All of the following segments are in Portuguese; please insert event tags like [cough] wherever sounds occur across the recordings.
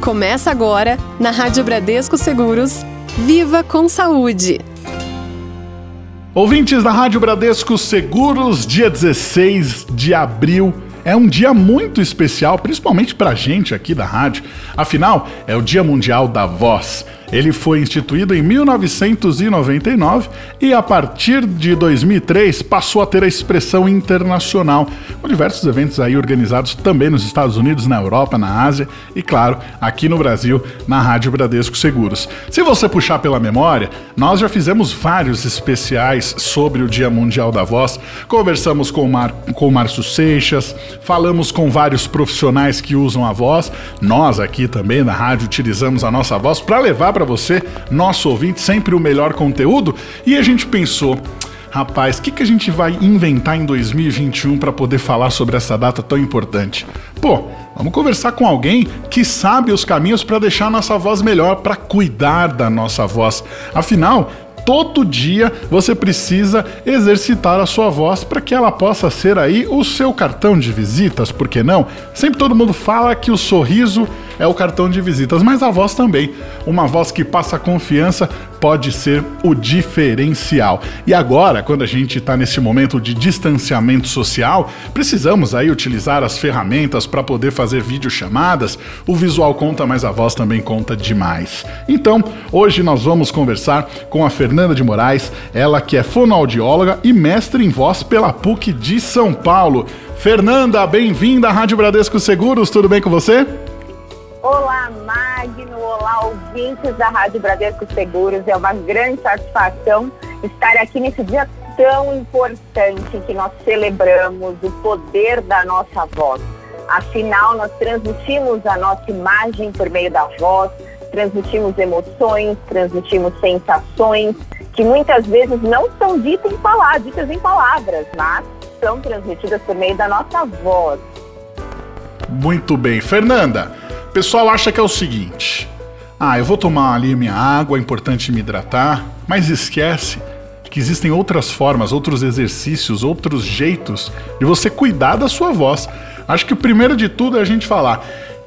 Começa agora, na Rádio Bradesco Seguros, Viva com Saúde. Ouvintes da Rádio Bradesco Seguros, dia 16 de abril. É um dia muito especial, principalmente pra gente aqui da rádio. Afinal, é o Dia Mundial da Voz. Ele foi instituído em 1999 e, a partir de 2003, passou a ter a expressão internacional, com diversos eventos aí organizados também nos Estados Unidos, na Europa, na Ásia e, claro, aqui no Brasil, na Rádio Bradesco Seguros. Se você puxar pela memória, nós já fizemos vários especiais sobre o Dia Mundial da Voz, conversamos com o, Mar, com o Márcio Seixas, falamos com vários profissionais que usam a voz, nós aqui também na rádio utilizamos a nossa voz para levar para você, nosso ouvinte, sempre o melhor conteúdo. E a gente pensou, rapaz, o que, que a gente vai inventar em 2021 para poder falar sobre essa data tão importante? Pô, vamos conversar com alguém que sabe os caminhos para deixar a nossa voz melhor, para cuidar da nossa voz. Afinal, todo dia você precisa exercitar a sua voz para que ela possa ser aí o seu cartão de visitas, por que não? Sempre todo mundo fala que o sorriso é o cartão de visitas, mas a voz também. Uma voz que passa confiança pode ser o diferencial. E agora, quando a gente está nesse momento de distanciamento social, precisamos aí utilizar as ferramentas para poder fazer videochamadas. O visual conta, mas a voz também conta demais. Então, hoje nós vamos conversar com a Fernanda de Moraes, ela que é fonoaudióloga e mestre em voz pela PUC de São Paulo. Fernanda, bem-vinda à Rádio Bradesco Seguros, tudo bem com você? Olá, Magno. Olá, ouvintes da Rádio Bradesco Seguros. É uma grande satisfação estar aqui nesse dia tão importante que nós celebramos o poder da nossa voz. Afinal, nós transmitimos a nossa imagem por meio da voz, transmitimos emoções, transmitimos sensações que muitas vezes não são ditas em palavras, ditas em palavras, mas são transmitidas por meio da nossa voz. Muito bem, Fernanda. O pessoal acha que é o seguinte: ah, eu vou tomar ali minha água, é importante me hidratar, mas esquece que existem outras formas, outros exercícios, outros jeitos de você cuidar da sua voz. Acho que o primeiro de tudo é a gente falar.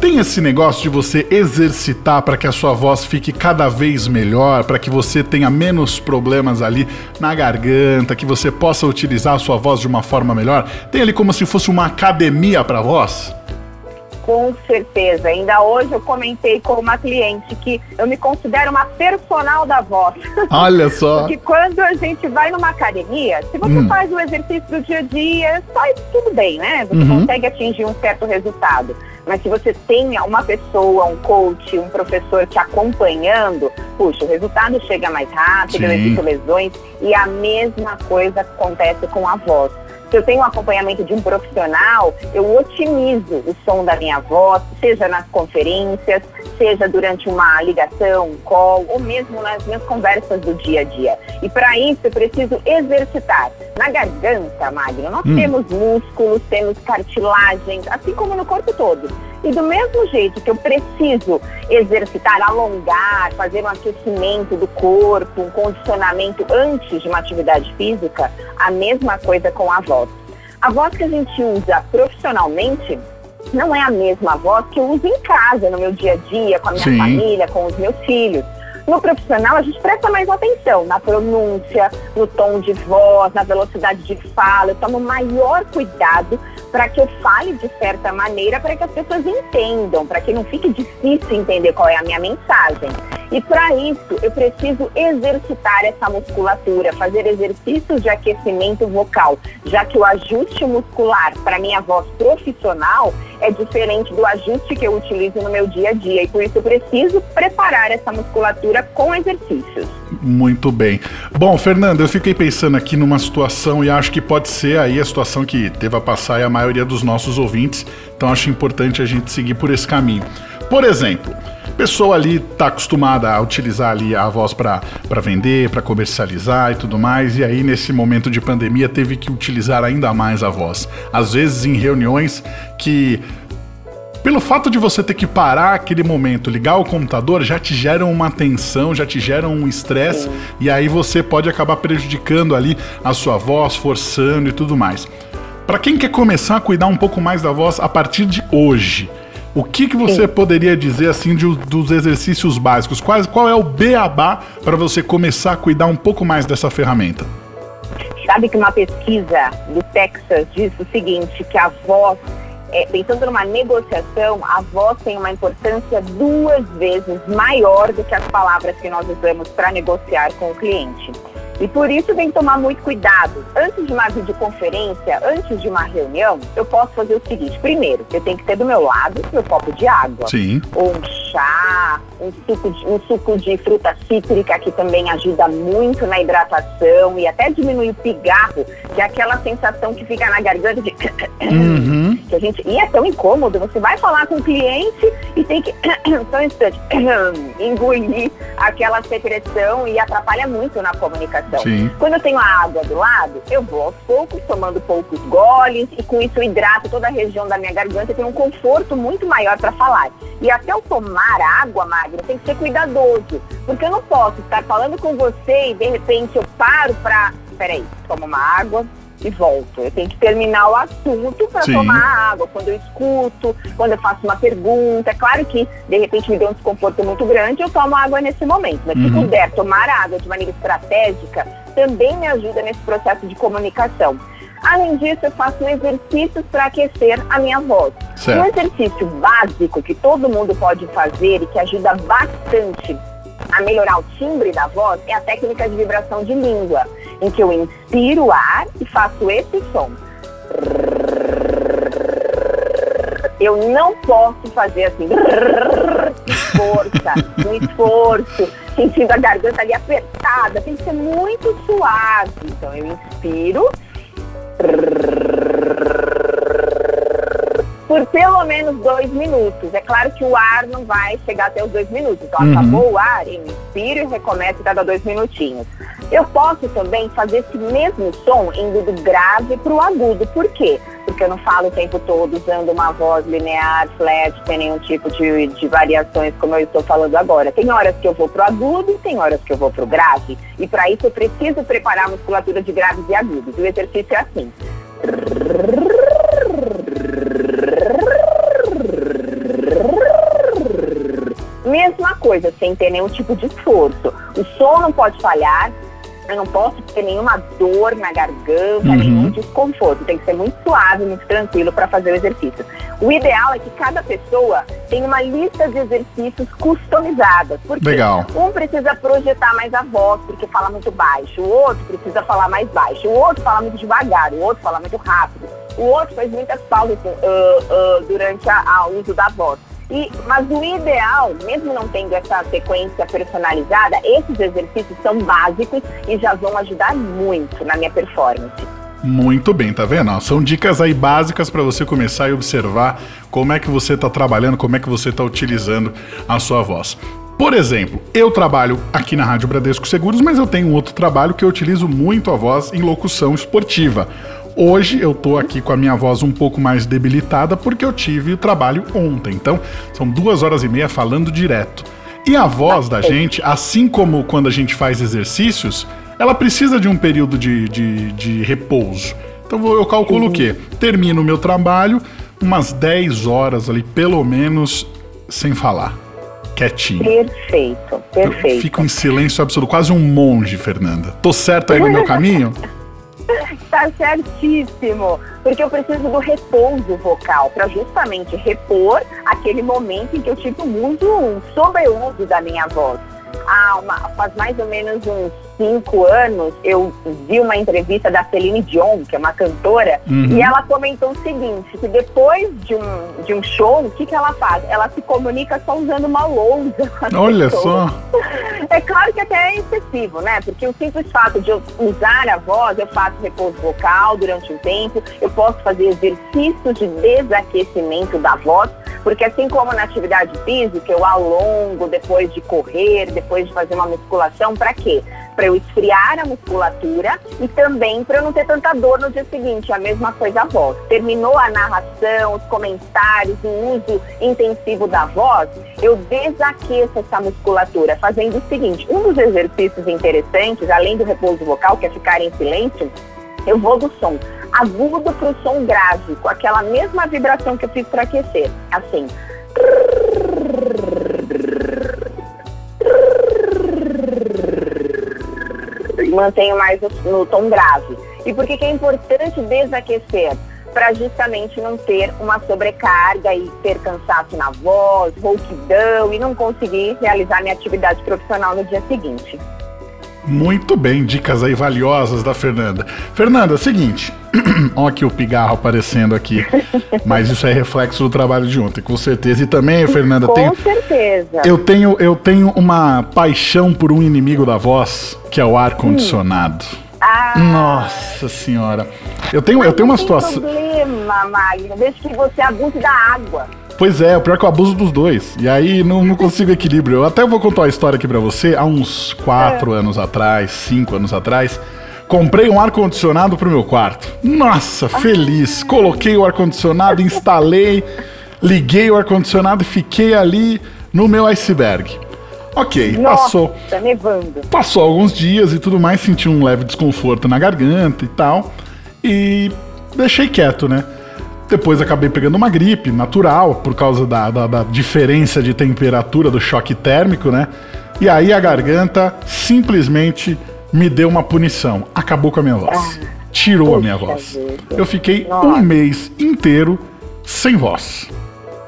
Tem esse negócio de você exercitar para que a sua voz fique cada vez melhor, para que você tenha menos problemas ali na garganta, que você possa utilizar a sua voz de uma forma melhor? Tem ali como se fosse uma academia para voz? Com certeza. Ainda hoje eu comentei com uma cliente que eu me considero uma personal da voz. [laughs] Olha só. Porque quando a gente vai numa academia, se você hum. faz o exercício do dia a dia, faz tudo bem, né? Você uhum. consegue atingir um certo resultado. Mas se você tem uma pessoa, um coach, um professor te acompanhando, puxa, o resultado chega mais rápido, eu evito lesões. E a mesma coisa acontece com a voz. Se eu tenho um acompanhamento de um profissional, eu otimizo o som da minha voz, seja nas conferências, seja durante uma ligação, um call, ou mesmo nas minhas conversas do dia a dia. E para isso eu preciso exercitar. Na garganta, Magno, nós hum. temos músculos, temos cartilagens, assim como no corpo todo. E do mesmo jeito que eu preciso exercitar, alongar, fazer um aquecimento do corpo, um condicionamento antes de uma atividade física, a mesma coisa com a voz. A voz que a gente usa profissionalmente não é a mesma voz que eu uso em casa, no meu dia a dia, com a minha Sim. família, com os meus filhos. No profissional, a gente presta mais atenção na pronúncia, no tom de voz, na velocidade de fala. Eu tomo maior cuidado para que eu fale de certa maneira, para que as pessoas entendam, para que não fique difícil entender qual é a minha mensagem. E para isso, eu preciso exercitar essa musculatura, fazer exercícios de aquecimento vocal, já que o ajuste muscular para minha voz profissional é diferente do ajuste que eu utilizo no meu dia a dia. E por isso eu preciso preparar essa musculatura com exercícios. Muito bem. Bom, Fernanda, eu fiquei pensando aqui numa situação e acho que pode ser aí a situação que teve a passar a maioria dos nossos ouvintes, então acho importante a gente seguir por esse caminho. Por exemplo, pessoa ali está acostumada a utilizar ali a voz para vender, para comercializar e tudo mais, e aí nesse momento de pandemia teve que utilizar ainda mais a voz. Às vezes em reuniões que pelo fato de você ter que parar aquele momento, ligar o computador, já te geram uma tensão, já te geram um estresse, e aí você pode acabar prejudicando ali a sua voz, forçando e tudo mais. Para quem quer começar a cuidar um pouco mais da voz a partir de hoje, O que, que você Sim. poderia dizer assim de, dos exercícios básicos? Quais, qual é o beabá para você começar a cuidar um pouco mais dessa ferramenta? Sabe que uma pesquisa do Texas diz o seguinte, que a voz, é, pensando numa negociação, a voz tem uma importância duas vezes maior do que as palavras que nós usamos para negociar com o cliente. E por isso tem que tomar muito cuidado. Antes de uma videoconferência, antes de uma reunião, eu posso fazer o seguinte. Primeiro, eu tenho que ter do meu lado meu copo de água. Sim. Ou um chá, um suco, de, um suco de fruta cítrica que também ajuda muito na hidratação e até diminui o pigarro, que é aquela sensação que fica na garganta de... [coughs] Uhum. que a gente... E é tão incômodo. Você vai falar com o cliente e tem que... [coughs] só um instante. [coughs] engolir aquela secreção e atrapalha muito na comunicação. Sim. Quando eu tenho a água do lado, eu vou aos poucos, tomando poucos goles, e com isso eu hidrato toda a região da minha garganta e tenho um conforto muito maior para falar. E até eu tomar água, Magno, tem que ser cuidadoso, porque eu não posso estar falando com você e de repente eu paro para. Peraí, toma uma água, e volto. Eu tenho que terminar o assunto para tomar água. Quando eu escuto, quando eu faço uma pergunta. É claro que, de repente, me deu um desconforto muito grande, eu tomo água nesse momento. Mas uhum. se puder tomar água de maneira estratégica, também me ajuda nesse processo de comunicação. Além disso, eu faço exercícios para aquecer a minha voz. Certo. Um exercício básico que todo mundo pode fazer e que ajuda bastante a melhorar o timbre da voz é a técnica de vibração de língua, em que eu inspiro o ar e faço esse som. Eu não posso fazer assim, força, um esforço, sentindo a garganta ali apertada, tem que ser muito suave. Então eu inspiro por pelo menos dois minutos. É claro que o ar não vai chegar até os dois minutos. Então, uhum. acabou o ar, eu inspiro e recomeço cada dois minutinhos. Eu posso também fazer esse mesmo som indo do grave para o agudo. Por quê? Porque eu não falo o tempo todo usando uma voz linear, flat, sem nenhum tipo de, de variações como eu estou falando agora. Tem horas que eu vou para o agudo e tem horas que eu vou para o grave. E para isso eu preciso preparar a musculatura de graves e agudos. O exercício é assim. Mesma coisa, sem ter nenhum tipo de esforço. O som não pode falhar, eu não posso ter nenhuma dor na garganta, uhum. nenhum desconforto. Tem que ser muito suave, muito tranquilo para fazer o exercício. O ideal é que cada pessoa tenha uma lista de exercícios customizadas. Porque Legal. um precisa projetar mais a voz, porque fala muito baixo. O outro precisa falar mais baixo. O outro fala muito devagar. O outro fala muito rápido. O outro faz muitas pausas uh, uh, durante o uso da voz. E, mas o ideal, mesmo não tendo essa sequência personalizada, esses exercícios são básicos e já vão ajudar muito na minha performance. Muito bem, tá vendo? São dicas aí básicas para você começar a observar como é que você está trabalhando, como é que você está utilizando a sua voz. Por exemplo, eu trabalho aqui na Rádio Bradesco Seguros, mas eu tenho um outro trabalho que eu utilizo muito a voz em locução esportiva. Hoje eu tô aqui com a minha voz um pouco mais debilitada porque eu tive o trabalho ontem. Então, são duas horas e meia falando direto. E a voz da gente, assim como quando a gente faz exercícios, ela precisa de um período de, de, de repouso. Então eu calculo o quê? Termino o meu trabalho umas 10 horas ali, pelo menos, sem falar. Quietinho. Perfeito, perfeito. Eu fico em silêncio absoluto, quase um monge, Fernanda. Tô certo aí no meu caminho? [laughs] Certíssimo, porque eu preciso do repouso vocal para justamente repor aquele momento em que eu tive muito um sobreuso da minha voz. Há uma, faz mais ou menos uns cinco anos, eu vi uma entrevista da Celine Dion, que é uma cantora, uhum. e ela comentou o seguinte, que depois de um, de um show, o que, que ela faz? Ela se comunica só usando uma lousa. [laughs] Olha só! É claro que até é excessivo, né? Porque o simples fato de eu usar a voz, eu faço repouso vocal durante um tempo, eu posso fazer exercícios de desaquecimento da voz, porque assim como na atividade física, eu alongo depois de correr, depois de fazer uma musculação, para quê? Para eu esfriar a musculatura e também para eu não ter tanta dor no dia seguinte. A mesma coisa a voz. Terminou a narração, os comentários, o uso intensivo da voz, eu desaqueço essa musculatura fazendo o seguinte: um dos exercícios interessantes, além do repouso vocal, que é ficar em silêncio, eu vou do som agudo para o som grave, com aquela mesma vibração que eu fiz para aquecer. Assim. Mantenho mais no tom grave. E por que, que é importante desaquecer? Para justamente não ter uma sobrecarga e ter cansaço na voz, rouquidão e não conseguir realizar minha atividade profissional no dia seguinte. Muito bem, dicas aí valiosas da Fernanda. Fernanda, seguinte, [clears throat] olha aqui o pigarro aparecendo aqui, [laughs] mas isso é reflexo do trabalho de ontem, com certeza. E também, Fernanda, com tenho, certeza. Eu tenho, eu tenho uma paixão por um inimigo da voz, que é o ar condicionado. Hum. Ah. Nossa senhora. Eu tenho, eu tenho uma situação. Não tem problema, Magno, desde que você abuse da água. Pois é, o pior é que eu abuso dos dois. E aí não, não consigo equilíbrio. Eu até vou contar uma história aqui pra você. Há uns quatro é. anos atrás, cinco anos atrás, comprei um ar-condicionado pro meu quarto. Nossa, feliz. Coloquei o ar-condicionado, instalei, liguei o ar-condicionado e fiquei ali no meu iceberg. Ok, Nossa, passou. Tá nevando. Passou alguns dias e tudo mais, senti um leve desconforto na garganta e tal. E deixei quieto, né? Depois acabei pegando uma gripe natural, por causa da, da, da, diferença de temperatura do choque térmico, né? E aí a garganta simplesmente me deu uma punição. Acabou com a minha voz. Ah, Tirou a minha voz. Eu fiquei um mês inteiro sem voz.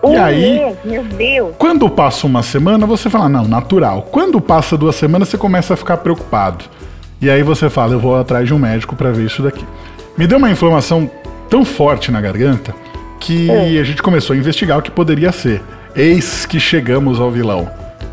Um e aí, mês, meu Deus. quando passa uma semana, você fala, não, natural. Quando passa duas semanas, você começa a ficar preocupado. E aí você fala, eu vou atrás de um médico para ver isso daqui. Me deu uma inflamação tão forte na garganta que é. a gente começou a investigar o que poderia ser. Eis que chegamos ao vilão: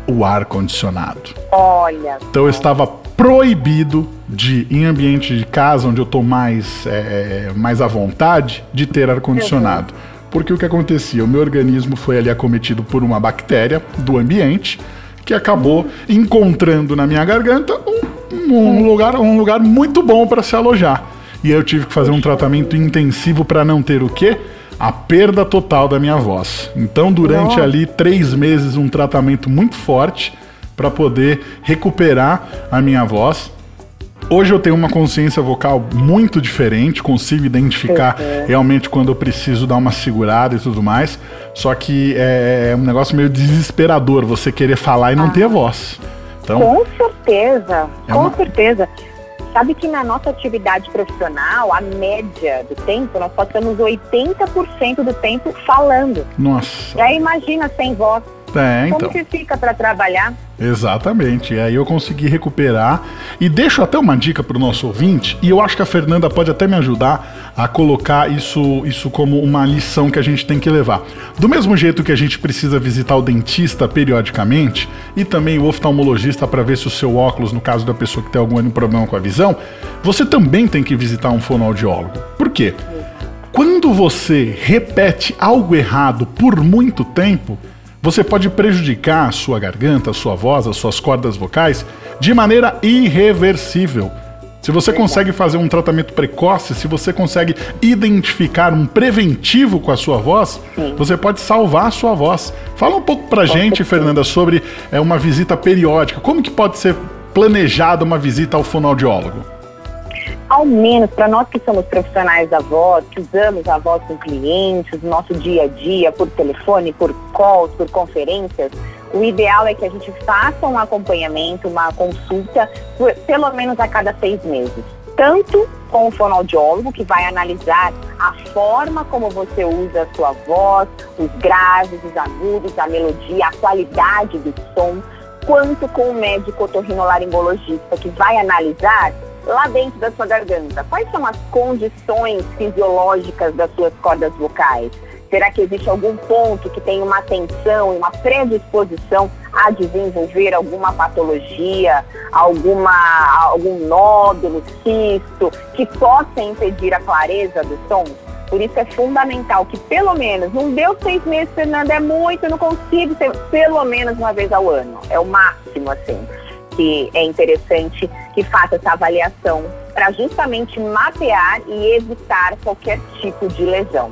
o ar-condicionado. Olha. Então eu estava proibido de, em ambiente de casa, onde eu estou mais, é, mais à vontade, de ter ar-condicionado. Uhum. Porque o que acontecia? O meu organismo foi ali acometido por uma bactéria do ambiente que acabou encontrando na minha garganta um, um lugar, um lugar muito bom para se alojar e eu tive que fazer um tratamento intensivo para não ter o quê? A perda total da minha voz. Então, durante ali três meses, um tratamento muito forte para poder recuperar a minha voz. Hoje eu tenho uma consciência vocal muito diferente, consigo identificar uhum. realmente quando eu preciso dar uma segurada e tudo mais. Só que é, é um negócio meio desesperador você querer falar e não ah. ter voz. Então, com certeza, é com uma... certeza. Sabe que na nossa atividade profissional, a média do tempo, nós passamos 80% do tempo falando. Nossa. E aí imagina sem voz. É, então. Como que fica para trabalhar? Exatamente. E aí eu consegui recuperar. E deixo até uma dica para o nosso ouvinte, e eu acho que a Fernanda pode até me ajudar a colocar isso, isso como uma lição que a gente tem que levar. Do mesmo jeito que a gente precisa visitar o dentista periodicamente e também o oftalmologista para ver se o seu óculos, no caso da pessoa que tem algum problema com a visão, você também tem que visitar um fonoaudiólogo. Por quê? Quando você repete algo errado por muito tempo, você pode prejudicar a sua garganta, a sua voz, as suas cordas vocais de maneira irreversível. Se você consegue fazer um tratamento precoce, se você consegue identificar um preventivo com a sua voz, Sim. você pode salvar a sua voz. Fala um pouco pra gente, Fernanda, sobre é, uma visita periódica. Como que pode ser planejada uma visita ao fonoaudiólogo? Ao menos para nós que somos profissionais da voz, que usamos a voz com clientes, no nosso dia a dia, por telefone, por calls, por conferências, o ideal é que a gente faça um acompanhamento, uma consulta, por, pelo menos a cada seis meses. Tanto com o fonoaudiólogo, que vai analisar a forma como você usa a sua voz, os graves, os agudos, a melodia, a qualidade do som, quanto com o médico otorrinolaringologista, que vai analisar lá dentro da sua garganta, quais são as condições fisiológicas das suas cordas vocais? Será que existe algum ponto que tem uma tensão uma predisposição a desenvolver alguma patologia, alguma, algum nódulo, cisto, que possa impedir a clareza do som? Por isso é fundamental que pelo menos, não deu seis meses, Fernanda, é muito, eu não consigo ser pelo menos uma vez ao ano. É o máximo, assim que é interessante que faça essa avaliação para justamente mapear e evitar qualquer tipo de lesão.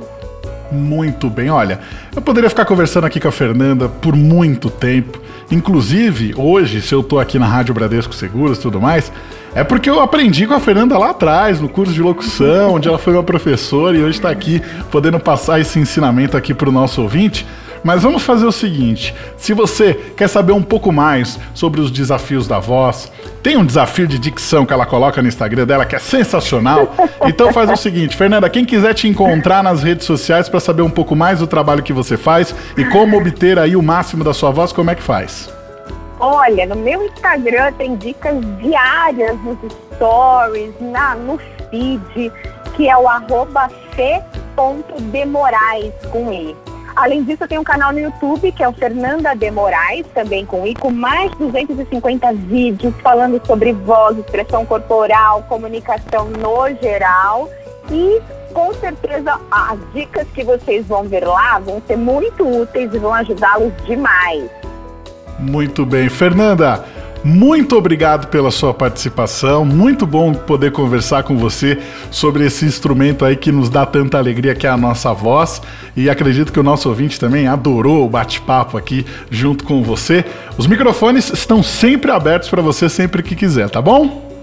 Muito bem, olha, eu poderia ficar conversando aqui com a Fernanda por muito tempo. Inclusive, hoje, se eu tô aqui na Rádio Bradesco Seguros e tudo mais, é porque eu aprendi com a Fernanda lá atrás, no curso de locução, onde ela foi uma professora e hoje está aqui podendo passar esse ensinamento aqui para o nosso ouvinte. Mas vamos fazer o seguinte: se você quer saber um pouco mais sobre os desafios da voz, tem um desafio de dicção que ela coloca no Instagram dela que é sensacional. [laughs] Então faz o seguinte, Fernanda, quem quiser te encontrar nas redes sociais para saber um pouco mais do trabalho que você faz e como obter aí o máximo da sua voz, como é que faz? Olha, no meu Instagram tem dicas diárias nos stories, na, no feed, que é o arroba c.demorais com i. Além disso, eu tenho um canal no YouTube, que é o Fernanda de Moraes, também com I, com mais de 250 vídeos falando sobre voz, expressão corporal, comunicação no geral. E com certeza as dicas que vocês vão ver lá vão ser muito úteis e vão ajudá-los demais. Muito bem. Fernanda, muito obrigado pela sua participação. Muito bom poder conversar com você sobre esse instrumento aí que nos dá tanta alegria que é a nossa voz. E acredito que o nosso ouvinte também adorou o bate-papo aqui junto com você. Os microfones estão sempre abertos para você sempre que quiser, tá bom?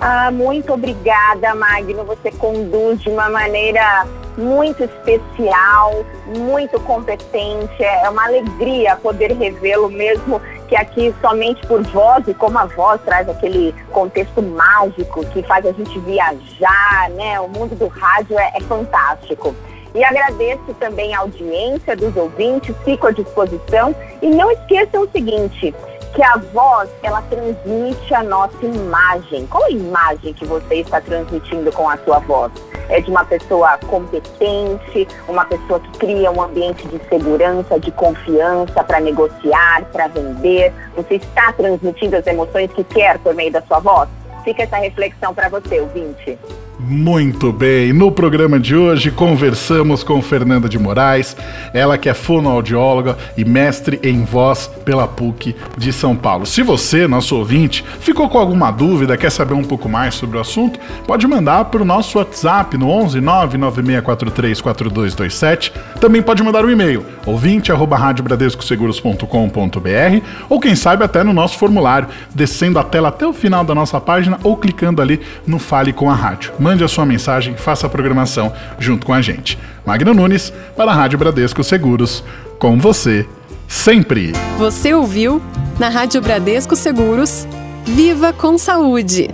Ah, muito obrigada, Magno. Você conduz de uma maneira muito especial, muito competente. É uma alegria poder revê-lo mesmo que aqui somente por voz e como a voz traz aquele contexto mágico que faz a gente viajar, né? O mundo do rádio é, é fantástico. E agradeço também a audiência dos ouvintes, fico à disposição. E não esqueçam o seguinte, que a voz, ela transmite a nossa imagem. Qual a imagem que você está transmitindo com a sua voz? É de uma pessoa competente, uma pessoa que cria um ambiente de segurança, de confiança para negociar, para vender. Você está transmitindo as emoções que quer por meio da sua voz? Fica essa reflexão para você, ouvinte. Muito bem, no programa de hoje conversamos com Fernanda de Moraes, ela que é fonoaudióloga e mestre em voz pela PUC de São Paulo. Se você, nosso ouvinte, ficou com alguma dúvida, quer saber um pouco mais sobre o assunto, pode mandar para o nosso WhatsApp no 11 99643 4227. Também pode mandar um e-mail, ouvinte@radiobradescoseguros.com.br ou quem sabe até no nosso formulário, descendo a tela até o final da nossa página ou clicando ali no Fale com a Rádio mande a sua mensagem, faça a programação junto com a gente. Magno Nunes, para a Rádio Bradesco Seguros, com você sempre. Você ouviu na Rádio Bradesco Seguros, Viva com Saúde.